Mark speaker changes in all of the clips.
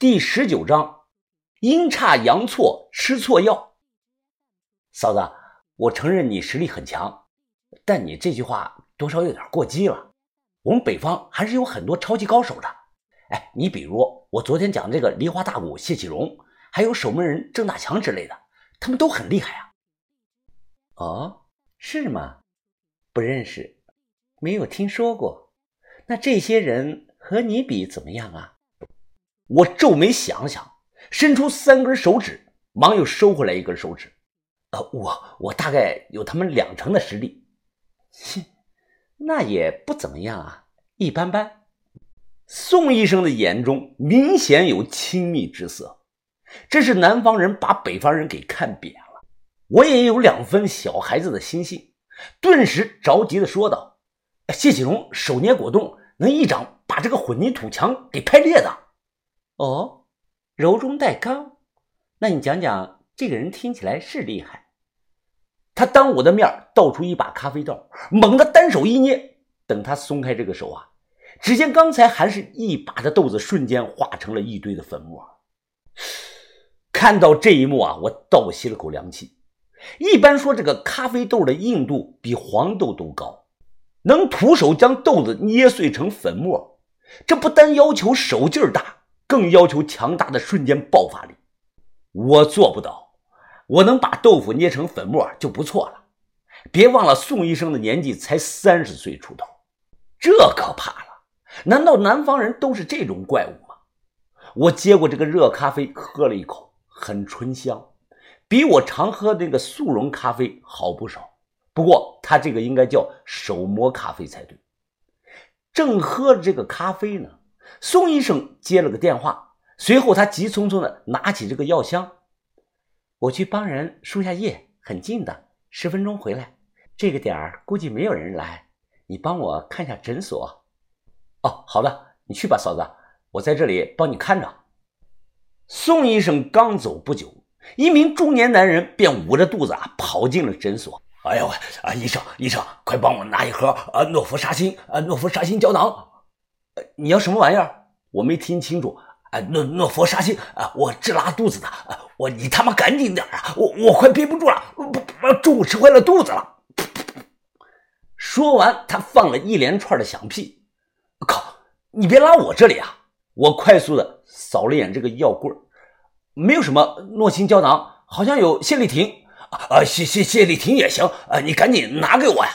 Speaker 1: 第十九章，阴差阳错吃错药。嫂子，我承认你实力很强，但你这句话多少有点过激了。我们北方还是有很多超级高手的。哎，你比如我昨天讲这个梨花大鼓谢启荣，还有守门人郑大强之类的，他们都很厉害啊。
Speaker 2: 哦，是吗？不认识，没有听说过。那这些人和你比怎么样啊？
Speaker 1: 我皱眉想想，伸出三根手指，忙又收回来一根手指。呃，我我大概有他们两成的实力。
Speaker 2: 切，那也不怎么样啊，一般般。
Speaker 1: 宋医生的眼中明显有亲密之色，这是南方人把北方人给看扁了。我也有两分小孩子的心性，顿时着急的说道：“谢启荣手捏果冻，能一掌把这个混凝土墙给拍裂的。”
Speaker 2: 哦，柔中带刚，那你讲讲，这个人听起来是厉害。
Speaker 1: 他当我的面倒出一把咖啡豆，猛地单手一捏，等他松开这个手啊，只见刚才还是一把的豆子，瞬间化成了一堆的粉末。看到这一幕啊，我倒吸了口凉气。一般说，这个咖啡豆的硬度比黄豆都高，能徒手将豆子捏碎成粉末，这不单要求手劲儿大。更要求强大的瞬间爆发力，我做不到。我能把豆腐捏成粉末就不错了。别忘了，宋医生的年纪才三十岁出头，这可怕了。难道南方人都是这种怪物吗？我接过这个热咖啡，喝了一口，很醇香，比我常喝的那个速溶咖啡好不少。不过，他这个应该叫手磨咖啡才对。正喝着这个咖啡呢。宋医生接了个电话，随后他急匆匆的拿起这个药箱，
Speaker 2: 我去帮人输下液，很近的，十分钟回来。这个点儿估计没有人来，你帮我看下诊所。
Speaker 1: 哦，好的，你去吧，嫂子，我在这里帮你看着。宋医生刚走不久，一名中年男人便捂着肚子啊跑进了诊所。哎呦，啊，医生，医生，快帮我拿一盒啊诺氟沙星啊诺氟沙星胶囊。你要什么玩意儿？我没听清楚。啊，诺诺氟沙星啊，我治拉肚子的啊。我你他妈赶紧点啊！我我快憋不住了，不，中午吃坏了肚子了。说完，他放了一连串的响屁。靠！你别拉我这里啊！我快速的扫了眼这个药柜，没有什么诺星胶囊，好像有泻立停。啊，谢谢谢立停也行。啊，你赶紧拿给我呀！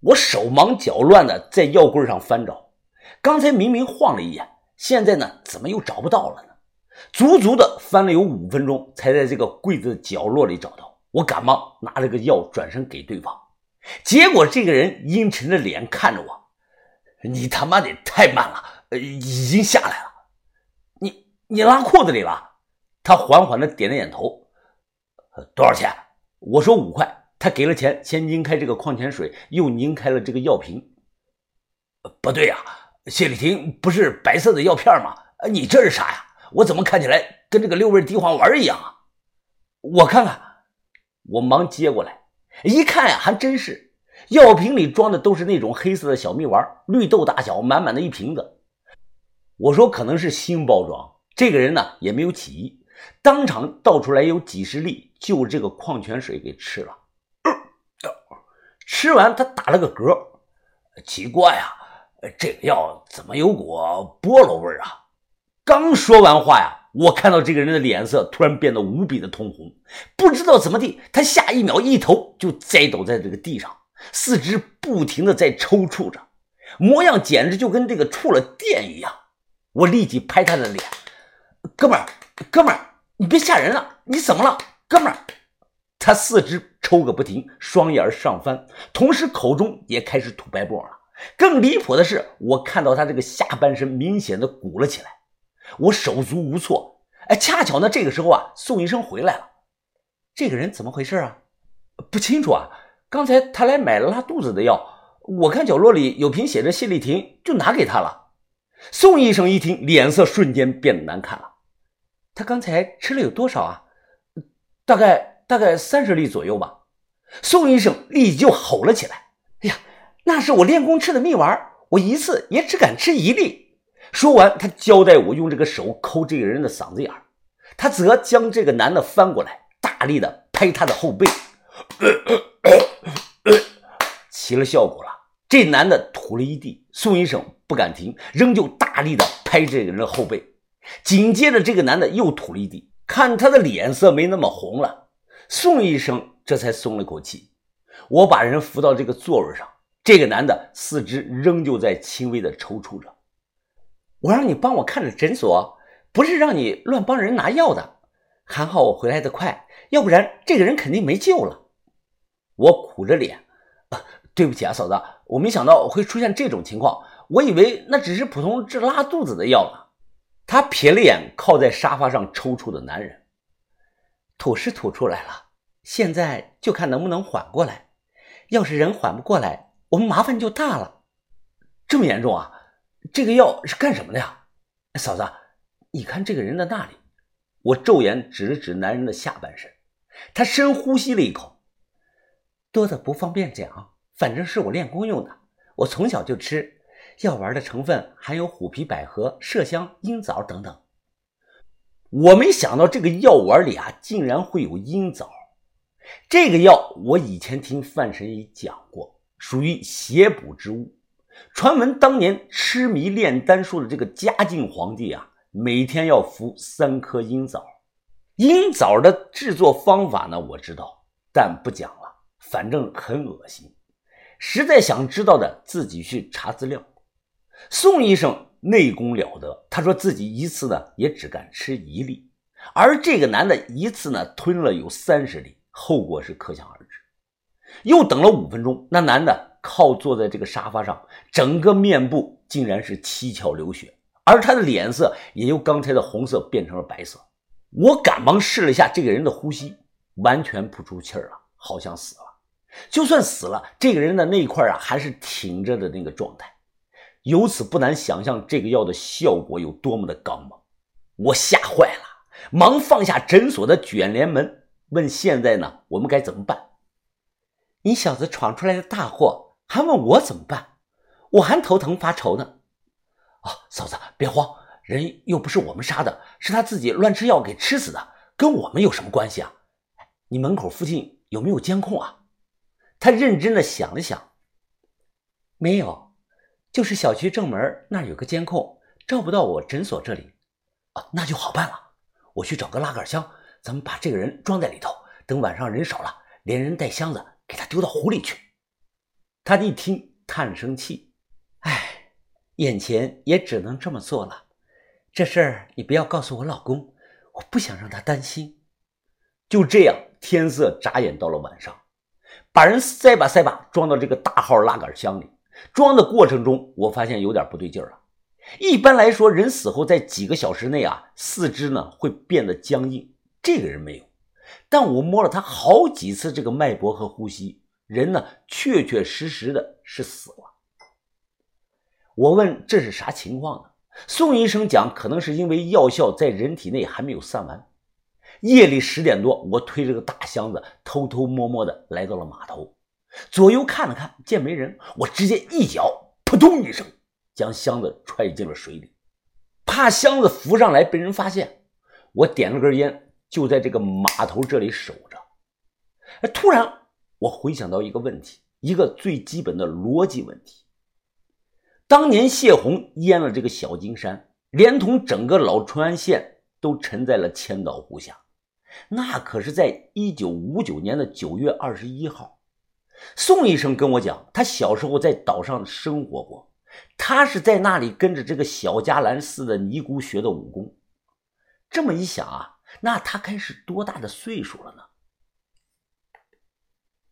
Speaker 1: 我手忙脚乱的在药柜上翻找。刚才明明晃了一眼，现在呢，怎么又找不到了呢？足足的翻了有五分钟，才在这个柜子的角落里找到。我赶忙拿了个药，转身给对方，结果这个人阴沉着脸看着我：“你他妈的太慢了，已经下来了。你你拉裤子里了？”他缓缓的点了点头。多少钱？我说五块。他给了钱，先拧开这个矿泉水，又拧开了这个药瓶。不对呀。谢丽婷不是白色的药片吗？你这是啥呀？我怎么看起来跟这个六味地黄丸一样啊？我看看，我忙接过来，一看呀，还真是，药瓶里装的都是那种黑色的小蜜丸，绿豆大小，满满的一瓶子。我说可能是新包装，这个人呢也没有起疑，当场倒出来有几十粒，就这个矿泉水给吃了。吃完他打了个嗝，奇怪呀。这个药怎么有股菠萝味啊？刚说完话呀，我看到这个人的脸色突然变得无比的通红，不知道怎么地，他下一秒一头就栽倒在这个地上，四肢不停的在抽搐着，模样简直就跟这个触了电一样。我立即拍他的脸：“哥们儿，哥们儿，你别吓人了，你怎么了，哥们儿？”他四肢抽个不停，双眼上翻，同时口中也开始吐白沫了。更离谱的是，我看到他这个下半身明显的鼓了起来，我手足无措。哎，恰巧呢，这个时候啊，宋医生回来了。这个人怎么回事啊？不清楚啊。刚才他来买了拉肚子的药，我看角落里有瓶写着谢丽婷，就拿给他了。宋医生一听，脸色瞬间变得难看了。他刚才吃了有多少啊？大概大概三十粒左右吧。宋医生立即就吼了起来：“哎呀！”那是我练功吃的蜜丸，我一次也只敢吃一粒。说完，他交代我用这个手抠这个人的嗓子眼他则将这个男的翻过来，大力的拍他的后背，起了效果了。这男的吐了一地。宋医生不敢停，仍旧大力的拍这个人的后背。紧接着，这个男的又吐了一地。看他的脸色没那么红了，宋医生这才松了口气。我把人扶到这个座位上，这个男的四肢仍旧在轻微的抽搐着。我让你帮我看着诊所，不是让你乱帮人拿药的。还好我回来的快，要不然这个人肯定没救了。我苦着脸，对不起啊，嫂子，我没想到会出现这种情况，我以为那只是普通治拉肚子的药呢。他瞥了眼靠在沙发上抽搐的男人，吐是吐出来了，现在就看能不能缓过来。要是人缓不过来，我们麻烦就大了。这么严重啊？这个药是干什么的呀？嫂子，你看这个人的那里。我骤眼指了指男人的下半身，他深呼吸了一口，多的不方便讲，反正是我练功用的，我从小就吃。药丸的成分含有虎皮、百合、麝香、鹰枣等等。我没想到这个药丸里啊，竟然会有鹰枣。这个药我以前听范神医讲过，属于邪补之物。传闻当年痴迷炼丹术的这个嘉靖皇帝啊，每天要服三颗鹰枣。鹰枣的制作方法呢，我知道，但不讲了，反正很恶心。实在想知道的，自己去查资料。宋医生内功了得，他说自己一次呢也只敢吃一粒，而这个男的一次呢吞了有三十粒，后果是可想而知。又等了五分钟，那男的靠坐在这个沙发上，整个面部竟然是七窍流血，而他的脸色也由刚才的红色变成了白色。我赶忙试了一下这个人的呼吸，完全不出气儿了，好像死了。就算死了，这个人的那一块啊还是挺着的那个状态。由此不难想象这个药的效果有多么的刚猛，我吓坏了，忙放下诊所的卷帘门，问：“现在呢？我们该怎么办？”你小子闯出来的大祸，还问我怎么办？我还头疼发愁呢。啊，嫂子别慌，人又不是我们杀的，是他自己乱吃药给吃死的，跟我们有什么关系啊？你门口附近有没有监控啊？他认真的想了想，没有。就是小区正门那儿有个监控，照不到我诊所这里，啊，那就好办了。我去找个拉杆箱，咱们把这个人装在里头，等晚上人少了，连人带箱子给他丢到湖里去。他一听，叹了声气，唉，眼前也只能这么做了。这事儿你不要告诉我老公，我不想让他担心。就这样，天色眨眼到了晚上，把人塞吧塞吧装到这个大号拉杆箱里。装的过程中，我发现有点不对劲了。一般来说，人死后在几个小时内啊，四肢呢会变得僵硬。这个人没有，但我摸了他好几次这个脉搏和呼吸，人呢确确实实的是死了。我问这是啥情况呢？宋医生讲，可能是因为药效在人体内还没有散完。夜里十点多，我推着个大箱子，偷偷摸摸的来到了码头。左右看了看，见没人，我直接一脚扑通一声将箱子踹进了水里，怕箱子浮上来被人发现。我点了根烟，就在这个码头这里守着。哎，突然我回想到一个问题，一个最基本的逻辑问题：当年谢洪淹了这个小金山，连同整个老淳安县都沉在了千岛湖下，那可是在一九五九年的九月二十一号。宋医生跟我讲，他小时候在岛上生活过，他是在那里跟着这个小伽蓝寺的尼姑学的武功。这么一想啊，那他该是多大的岁数了呢？